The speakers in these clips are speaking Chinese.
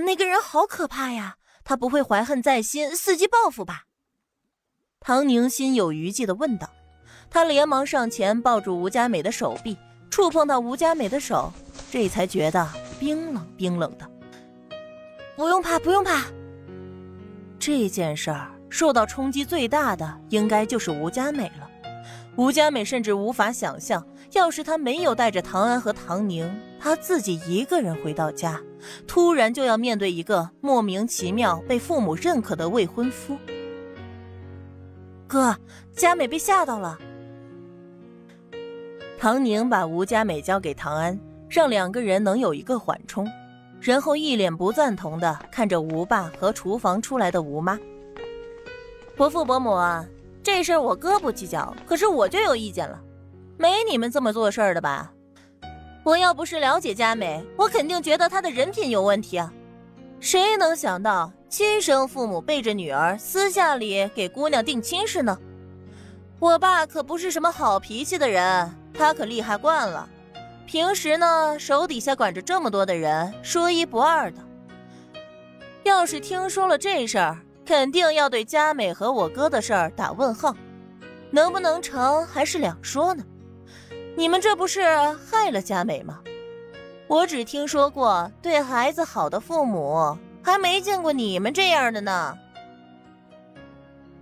那个人好可怕呀！他不会怀恨在心，伺机报复吧？唐宁心有余悸的问道。他连忙上前抱住吴佳美的手臂，触碰到吴佳美的手，这才觉得冰冷冰冷的。不用怕，不用怕。这件事儿受到冲击最大的，应该就是吴佳美了。吴佳美甚至无法想象，要是她没有带着唐安和唐宁，她自己一个人回到家，突然就要面对一个莫名其妙被父母认可的未婚夫。哥，佳美被吓到了。唐宁把吴佳美交给唐安，让两个人能有一个缓冲，然后一脸不赞同的看着吴爸和厨房出来的吴妈。伯父伯母啊。这事儿我哥不计较，可是我就有意见了，没你们这么做事儿的吧？我要不是了解佳美，我肯定觉得她的人品有问题啊！谁能想到亲生父母背着女儿私下里给姑娘定亲事呢？我爸可不是什么好脾气的人，他可厉害惯了，平时呢手底下管着这么多的人，说一不二的。要是听说了这事儿，肯定要对佳美和我哥的事儿打问号，能不能成还是两说呢？你们这不是害了佳美吗？我只听说过对孩子好的父母，还没见过你们这样的呢。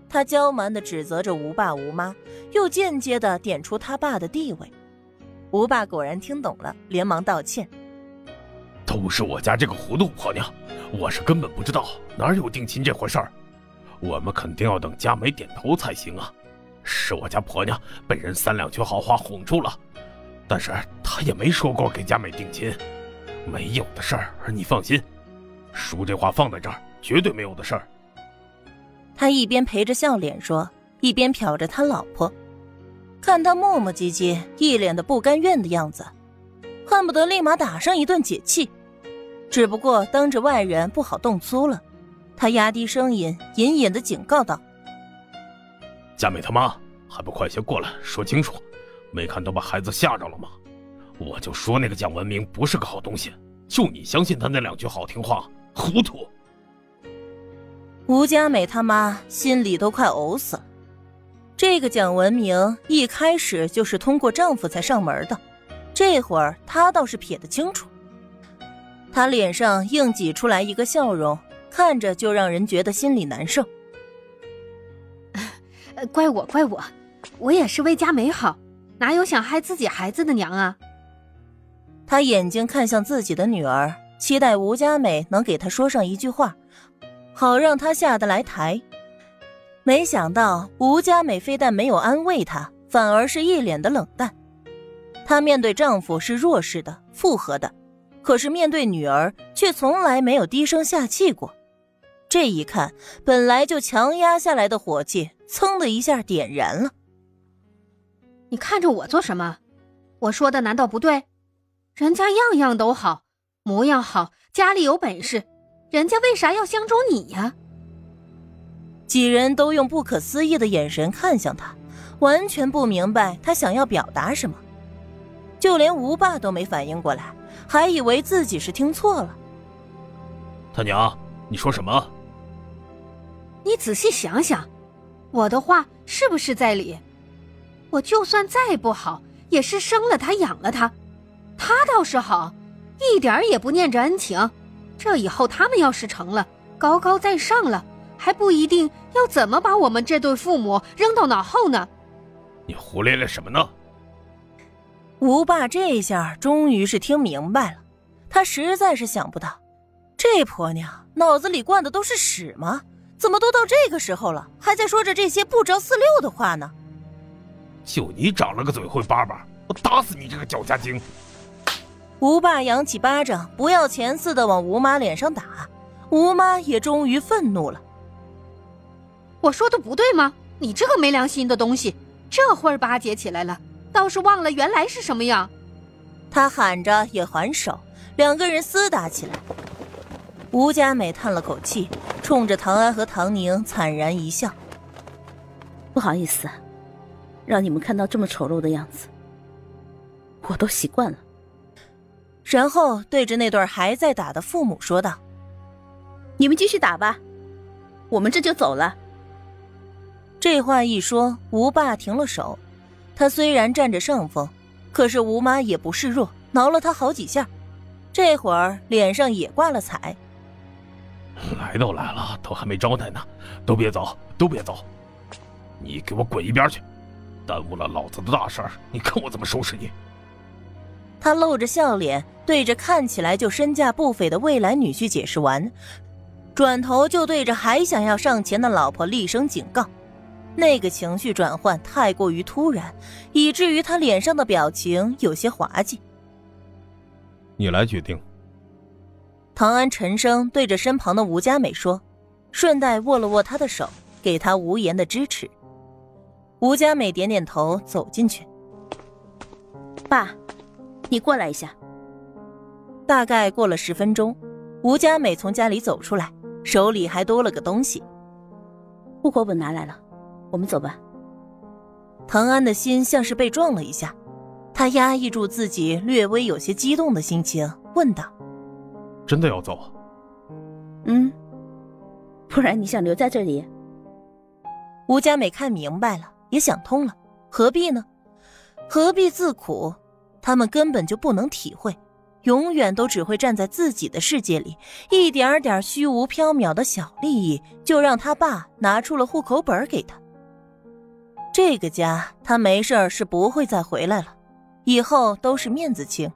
他娇蛮的指责着吴爸吴妈，又间接的点出他爸的地位。吴爸果然听懂了，连忙道歉：“都是我家这个糊涂婆娘，我是根本不知道哪有定亲这回事儿。”我们肯定要等佳美点头才行啊！是我家婆娘被人三两句好话哄住了，但是她也没说过给佳美定亲，没有的事儿，你放心，叔这话放在这儿，绝对没有的事儿。他一边陪着笑脸说，一边瞟着他老婆，看他磨磨唧唧，一脸的不甘愿的样子，恨不得立马打上一顿解气，只不过当着外人不好动粗了。他压低声音，隐隐的警告道：“佳美他妈，还不快些过来说清楚！没看都把孩子吓着了吗？我就说那个蒋文明不是个好东西，就你相信他那两句好听话，糊涂！”吴佳美他妈心里都快呕死了。这个蒋文明一开始就是通过丈夫才上门的，这会儿她倒是撇得清楚。她脸上硬挤出来一个笑容。看着就让人觉得心里难受。怪我，怪我，我也是为佳美好，哪有想害自己孩子的娘啊？他眼睛看向自己的女儿，期待吴佳美能给他说上一句话，好让他下得来台。没想到吴佳美非但没有安慰他，反而是一脸的冷淡。她面对丈夫是弱势的、附和的，可是面对女儿却从来没有低声下气过。这一看，本来就强压下来的火气，噌的一下点燃了。你看着我做什么？我说的难道不对？人家样样都好，模样好，家里有本事，人家为啥要相中你呀？几人都用不可思议的眼神看向他，完全不明白他想要表达什么。就连吴爸都没反应过来，还以为自己是听错了。他娘，你说什么？你仔细想想，我的话是不是在理？我就算再不好，也是生了他养了他，他倒是好，一点也不念着恩情。这以后他们要是成了，高高在上了，还不一定要怎么把我们这对父母扔到脑后呢。你胡咧咧什么呢？吴爸这下终于是听明白了，他实在是想不到，这婆娘脑子里灌的都是屎吗？怎么都到这个时候了，还在说着这些不着四六的话呢？就你长了个嘴会叭叭，我打死你这个脚家精！吴爸扬起巴掌，不要钱似的往吴妈脸上打。吴妈也终于愤怒了。我说的不对吗？你这个没良心的东西，这会儿巴结起来了，倒是忘了原来是什么样。他喊着也还手，两个人厮打起来。吴佳美叹了口气。冲着唐安和唐宁惨然一笑，不好意思，让你们看到这么丑陋的样子，我都习惯了。然后对着那对还在打的父母说道：“你们继续打吧，我们这就走了。这话一说，吴爸停了手。他虽然占着上风，可是吴妈也不示弱，挠了他好几下，这会儿脸上也挂了彩。来都来了，都还没招待呢，都别走，都别走！你给我滚一边去，耽误了老子的大事儿，你看我怎么收拾你！他露着笑脸，对着看起来就身价不菲的未来女婿解释完，转头就对着还想要上前的老婆厉声警告。那个情绪转换太过于突然，以至于他脸上的表情有些滑稽。你来决定。唐安沉声对着身旁的吴佳美说，顺带握了握她的手，给她无言的支持。吴佳美点点头，走进去。爸，你过来一下。大概过了十分钟，吴佳美从家里走出来，手里还多了个东西。户口本拿来了。我们走吧。唐安的心像是被撞了一下，他压抑住自己略微有些激动的心情，问道：“真的要走？”“嗯，不然你想留在这里？”吴佳美看明白了，也想通了，何必呢？何必自苦？他们根本就不能体会，永远都只会站在自己的世界里，一点点虚无缥缈的小利益，就让他爸拿出了户口本给他。这个家，他没事是不会再回来了，以后都是面子轻。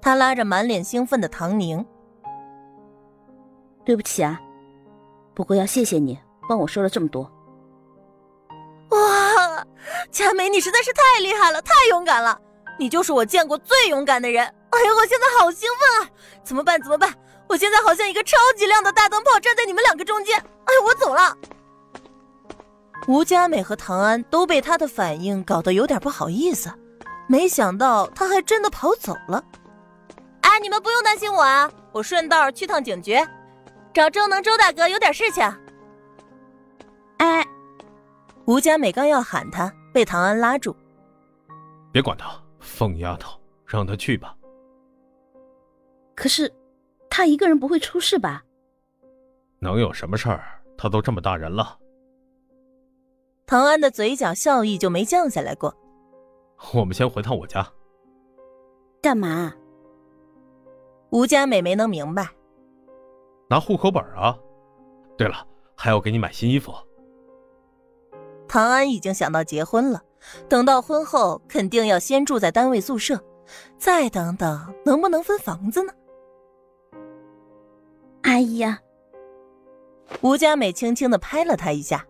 他拉着满脸兴奋的唐宁：“对不起啊，不过要谢谢你帮我说了这么多。”哇，佳美，你实在是太厉害了，太勇敢了！你就是我见过最勇敢的人。哎呦，我现在好兴奋啊！怎么办？怎么办？我现在好像一个超级亮的大灯泡站在你们两个中间。哎，我走了。吴佳美和唐安都被他的反应搞得有点不好意思，没想到他还真的跑走了。哎，你们不用担心我啊，我顺道去趟警局，找周能周大哥有点事情。哎，吴佳美刚要喊他，被唐安拉住。别管他，疯丫头，让他去吧。可是，他一个人不会出事吧？能有什么事儿？他都这么大人了。唐安的嘴角笑意就没降下来过。我们先回趟我家。干嘛？吴佳美没能明白。拿户口本啊。对了，还要给你买新衣服。唐安已经想到结婚了，等到婚后肯定要先住在单位宿舍，再等等能不能分房子呢？哎呀！吴佳美轻轻的拍了他一下。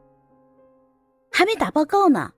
还没打报告呢。